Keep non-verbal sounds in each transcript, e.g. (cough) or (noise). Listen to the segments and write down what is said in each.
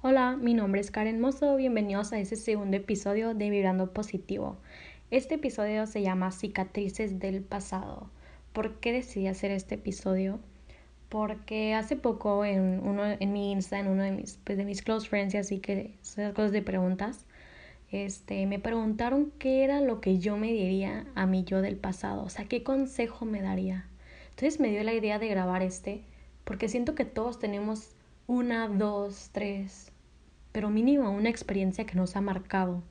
Hola, mi nombre es Karen Mozo, bienvenidos a este segundo episodio de Vibrando Positivo. Este episodio se llama Cicatrices del pasado. ¿Por qué decidí hacer este episodio? Porque hace poco en, uno, en mi Insta, en uno de mis, pues, de mis close friends, y así que esas cosas de preguntas, este, me preguntaron qué era lo que yo me diría a mi yo del pasado, o sea, qué consejo me daría. Entonces me dio la idea de grabar este, porque siento que todos tenemos una, dos, tres, pero mínimo una experiencia que nos ha marcado,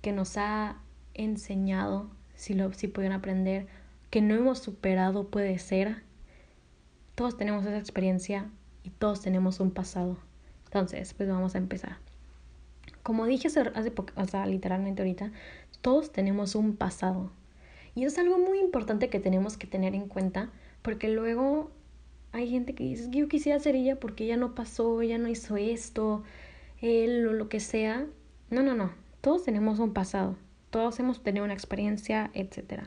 que nos ha enseñado, si, lo, si pueden aprender, que no hemos superado puede ser. Todos tenemos esa experiencia y todos tenemos un pasado. Entonces, pues vamos a empezar. Como dije hace poco, o sea, literalmente ahorita, todos tenemos un pasado. Y es algo muy importante que tenemos que tener en cuenta, porque luego hay gente que dice, yo quisiera ser ella porque ella no pasó, ella no hizo esto, él o lo que sea. No, no, no. Todos tenemos un pasado. Todos hemos tenido una experiencia, etc.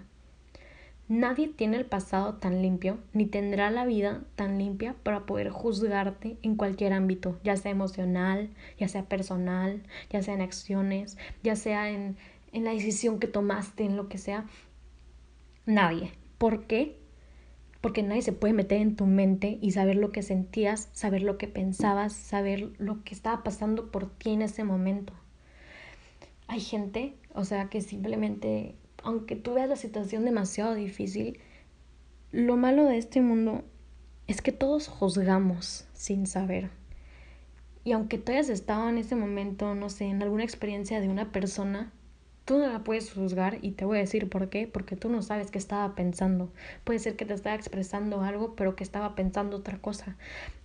Nadie tiene el pasado tan limpio, ni tendrá la vida tan limpia para poder juzgarte en cualquier ámbito, ya sea emocional, ya sea personal, ya sea en acciones, ya sea en, en la decisión que tomaste, en lo que sea. Nadie. ¿Por qué? Porque nadie se puede meter en tu mente y saber lo que sentías, saber lo que pensabas, saber lo que estaba pasando por ti en ese momento. Hay gente, o sea, que simplemente, aunque tú veas la situación demasiado difícil, lo malo de este mundo es que todos juzgamos sin saber. Y aunque tú hayas estado en ese momento, no sé, en alguna experiencia de una persona, Tú no la puedes juzgar y te voy a decir por qué, porque tú no sabes qué estaba pensando. Puede ser que te estaba expresando algo, pero que estaba pensando otra cosa.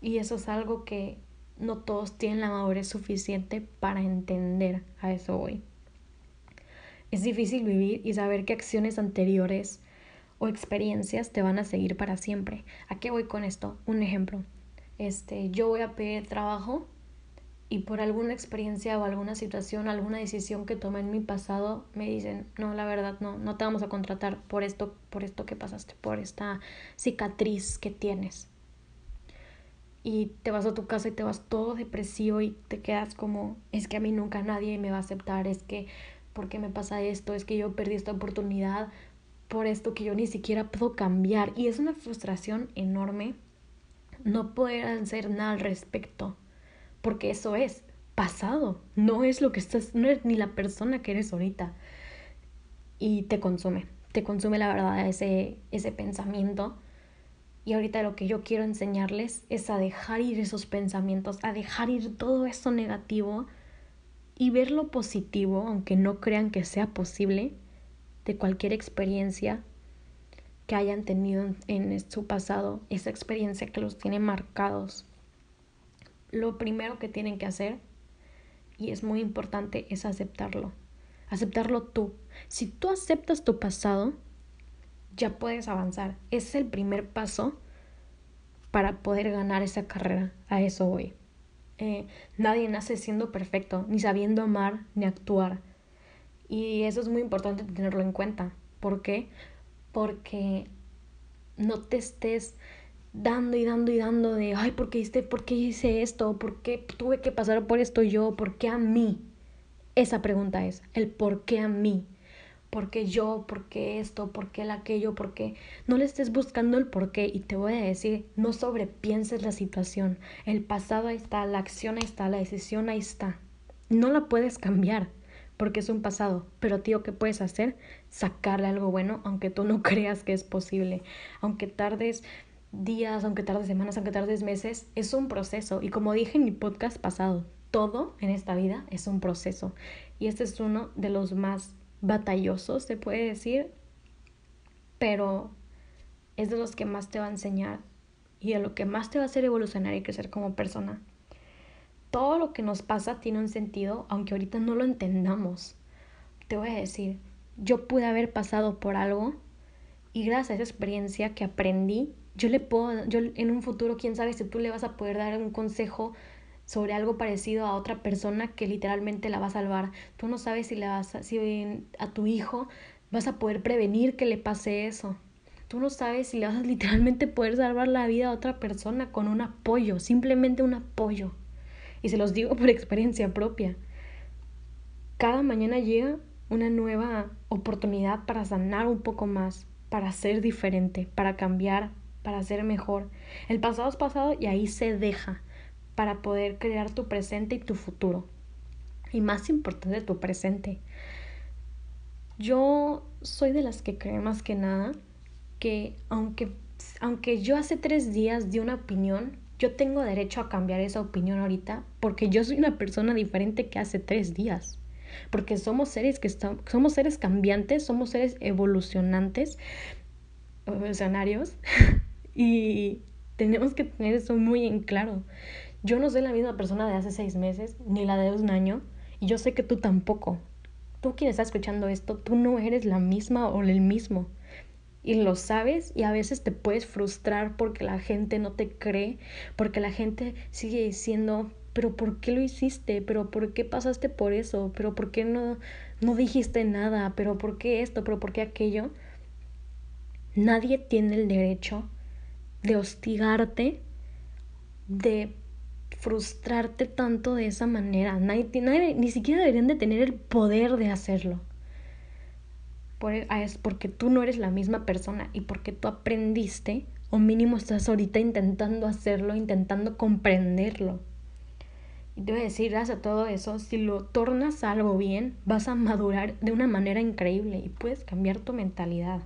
Y eso es algo que no todos tienen la madurez suficiente para entender. A eso hoy. Es difícil vivir y saber qué acciones anteriores o experiencias te van a seguir para siempre. ¿A qué voy con esto? Un ejemplo. Este, yo voy a pedir trabajo y por alguna experiencia o alguna situación, alguna decisión que tomé en mi pasado, me dicen, no, la verdad, no, no te vamos a contratar por esto, por esto que pasaste, por esta cicatriz que tienes. Y te vas a tu casa y te vas todo depresivo y te quedas como, es que a mí nunca nadie me va a aceptar, es que, ¿por qué me pasa esto? Es que yo perdí esta oportunidad por esto que yo ni siquiera puedo cambiar. Y es una frustración enorme no poder hacer nada al respecto porque eso es pasado, no es lo que estás, no es ni la persona que eres ahorita. Y te consume, te consume la verdad ese, ese pensamiento. Y ahorita lo que yo quiero enseñarles es a dejar ir esos pensamientos, a dejar ir todo eso negativo y ver lo positivo, aunque no crean que sea posible, de cualquier experiencia que hayan tenido en su pasado, esa experiencia que los tiene marcados lo primero que tienen que hacer, y es muy importante, es aceptarlo. Aceptarlo tú. Si tú aceptas tu pasado, ya puedes avanzar. Es el primer paso para poder ganar esa carrera. A eso voy. Eh, nadie nace siendo perfecto, ni sabiendo amar, ni actuar. Y eso es muy importante tenerlo en cuenta. ¿Por qué? Porque no te estés dando y dando y dando de, ay, ¿por qué, hice, ¿por qué hice esto? ¿Por qué tuve que pasar por esto yo? ¿Por qué a mí? Esa pregunta es, el por qué a mí. ¿Por qué yo? ¿Por qué esto? ¿Por qué el aquello? ¿Por qué? No le estés buscando el por qué y te voy a decir, no sobrepienses la situación. El pasado ahí está, la acción ahí está, la decisión ahí está. No la puedes cambiar porque es un pasado, pero tío, ¿qué puedes hacer? Sacarle algo bueno, aunque tú no (laughs) creas que es posible, aunque tardes días, aunque tarde semanas, aunque tardes meses, es un proceso. Y como dije en mi podcast pasado, todo en esta vida es un proceso. Y este es uno de los más batallosos, se puede decir, pero es de los que más te va a enseñar y de lo que más te va a hacer evolucionar y crecer como persona. Todo lo que nos pasa tiene un sentido, aunque ahorita no lo entendamos. Te voy a decir, yo pude haber pasado por algo y gracias a esa experiencia que aprendí yo le puedo, yo en un futuro, quién sabe si tú le vas a poder dar un consejo sobre algo parecido a otra persona que literalmente la va a salvar. Tú no sabes si, le vas a, si a tu hijo vas a poder prevenir que le pase eso. Tú no sabes si le vas a literalmente poder salvar la vida a otra persona con un apoyo, simplemente un apoyo. Y se los digo por (laughs) experiencia propia. Cada mañana llega una nueva oportunidad para sanar un poco más, para ser diferente, para cambiar, para ser mejor. El pasado es pasado y ahí se deja para poder crear tu presente y tu futuro. Y más importante, tu presente. Yo soy de las que creen más que nada que aunque, aunque yo hace tres días di una opinión, yo tengo derecho a cambiar esa opinión ahorita porque yo soy una persona diferente que hace tres días. Porque somos seres que somos seres cambiantes, somos seres evolucionantes, evolucionarios, (laughs) y tenemos que tener eso muy en claro. Yo no soy la misma persona de hace seis meses, ni la de un año, y yo sé que tú tampoco. Tú quien está escuchando esto, tú no eres la misma o el mismo y lo sabes y a veces te puedes frustrar porque la gente no te cree, porque la gente sigue diciendo, pero ¿por qué lo hiciste? ¿Pero por qué pasaste por eso? ¿Pero por qué no, no dijiste nada? ¿Pero por qué esto? ¿Pero por qué aquello? Nadie tiene el derecho de hostigarte, de frustrarte tanto de esa manera. Nadie, nadie, ni siquiera deberían de tener el poder de hacerlo. E, ah, es porque tú no eres la misma persona y porque tú aprendiste, o mínimo estás ahorita intentando hacerlo, intentando comprenderlo. Y te voy a decir, gracias a todo eso, si lo tornas algo bien, vas a madurar de una manera increíble y puedes cambiar tu mentalidad.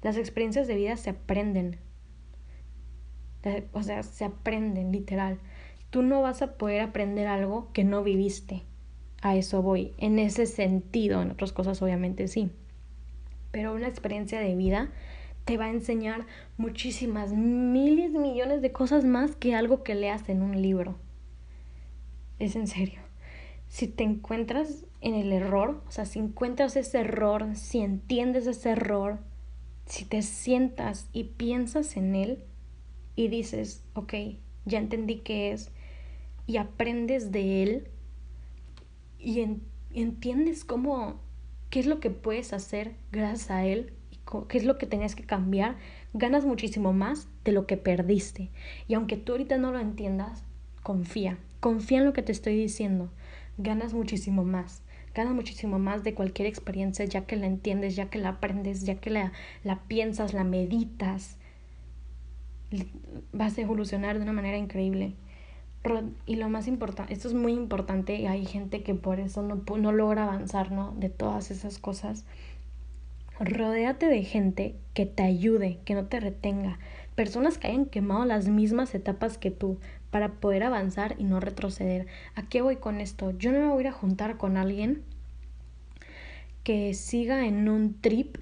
Las experiencias de vida se aprenden. O sea, se aprenden, literal. Tú no vas a poder aprender algo que no viviste. A eso voy. En ese sentido, en otras cosas obviamente sí. Pero una experiencia de vida te va a enseñar muchísimas, miles, millones de cosas más que algo que leas en un libro. Es en serio. Si te encuentras en el error, o sea, si encuentras ese error, si entiendes ese error, si te sientas y piensas en él y dices, ok, ya entendí qué es, y aprendes de él, y, entiendes cómo, qué es lo que puedes hacer gracias a él, y qué es lo que tenías que cambiar, ganas muchísimo más de lo que perdiste. Y aunque tú ahorita no lo entiendas, confía, confía en lo que te estoy diciendo, ganas muchísimo más ganas muchísimo más de cualquier experiencia ya que la entiendes, ya que la aprendes, ya que la, la piensas, la meditas. Vas a evolucionar de una manera increíble. Y lo más importante, esto es muy importante y hay gente que por eso no, no logra avanzar, ¿no? De todas esas cosas. Rodéate de gente que te ayude, que no te retenga. Personas que hayan quemado las mismas etapas que tú para poder avanzar y no retroceder. ¿A qué voy con esto? Yo no me voy a a juntar con alguien que siga en un trip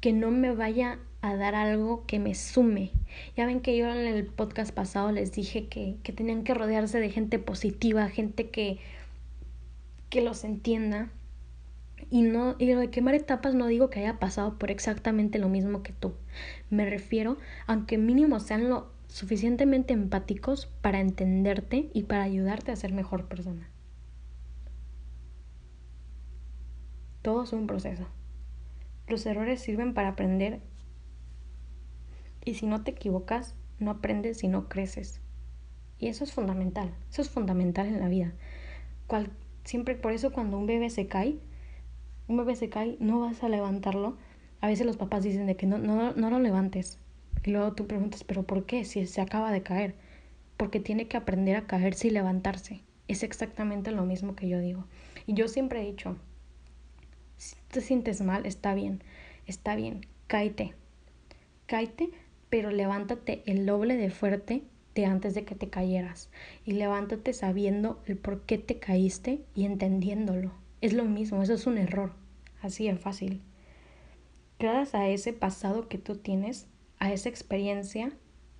que no me vaya a dar algo que me sume. Ya ven que yo en el podcast pasado les dije que, que tenían que rodearse de gente positiva, gente que, que los entienda. Y, no, y lo de quemar etapas no digo que haya pasado por exactamente lo mismo que tú. Me refiero, aunque mínimo sean lo suficientemente empáticos para entenderte y para ayudarte a ser mejor persona. Todo es un proceso. Los errores sirven para aprender y si no te equivocas, no aprendes y no creces. Y eso es fundamental, eso es fundamental en la vida. Cual, siempre por eso cuando un bebé se cae, un bebé se cae, no vas a levantarlo. A veces los papás dicen de que no, no, no lo levantes. Y luego tú preguntas, pero ¿por qué? Si se acaba de caer. Porque tiene que aprender a caerse y levantarse. Es exactamente lo mismo que yo digo. Y yo siempre he dicho, si te sientes mal, está bien, está bien, cáete. Cáete pero levántate el doble de fuerte de antes de que te cayeras y levántate sabiendo el por qué te caíste y entendiéndolo. Es lo mismo, eso es un error, así de fácil. Gracias a ese pasado que tú tienes, a esa experiencia,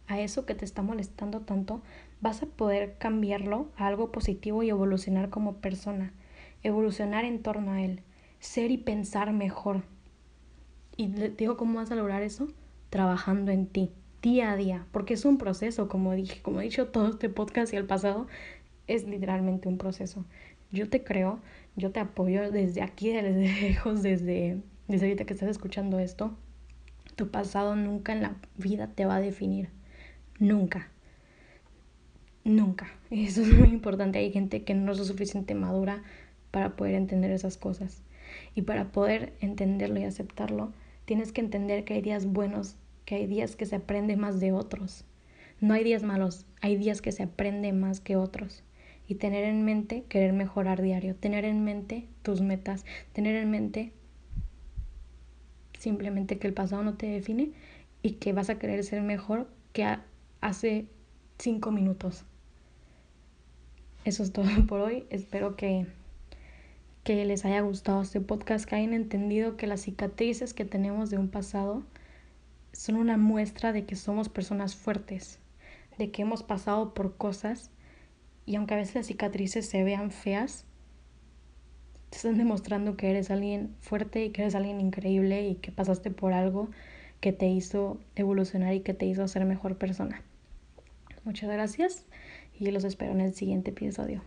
a eso que te está molestando tanto, vas a poder cambiarlo a algo positivo y evolucionar como persona, evolucionar en torno a él, ser y pensar mejor. ¿Y te digo cómo vas a lograr eso? Trabajando en ti día a día, porque es un proceso, como dije, como he dicho todo este podcast y el pasado, es literalmente un proceso. Yo te creo, yo te apoyo desde aquí, desde (laughs) lejos, desde, desde ahorita que estás escuchando esto. Tu pasado nunca en la vida te va a definir, nunca. Nunca. (laughs) Eso es muy importante. Hay gente que no es lo suficiente madura para poder entender esas cosas. Y para poder entenderlo y aceptarlo, tienes que entender que hay días buenos, que hay días que se aprende más de otros. No hay días malos, hay días que se aprende más que otros. Y tener en mente querer mejorar diario, tener en mente tus metas, tener en mente simplemente que el pasado no te define y que vas a querer ser mejor que hace cinco minutos. Eso es todo (laughs) por hoy. Espero que, que les haya gustado este podcast, que hayan entendido que las cicatrices que tenemos de un pasado son una muestra de que somos personas fuertes, de que hemos pasado por cosas y aunque a veces las cicatrices se vean feas, te están demostrando que eres alguien fuerte y que eres alguien increíble y que pasaste por algo que te hizo evolucionar y que te hizo ser mejor persona. Muchas gracias y los espero en el siguiente episodio.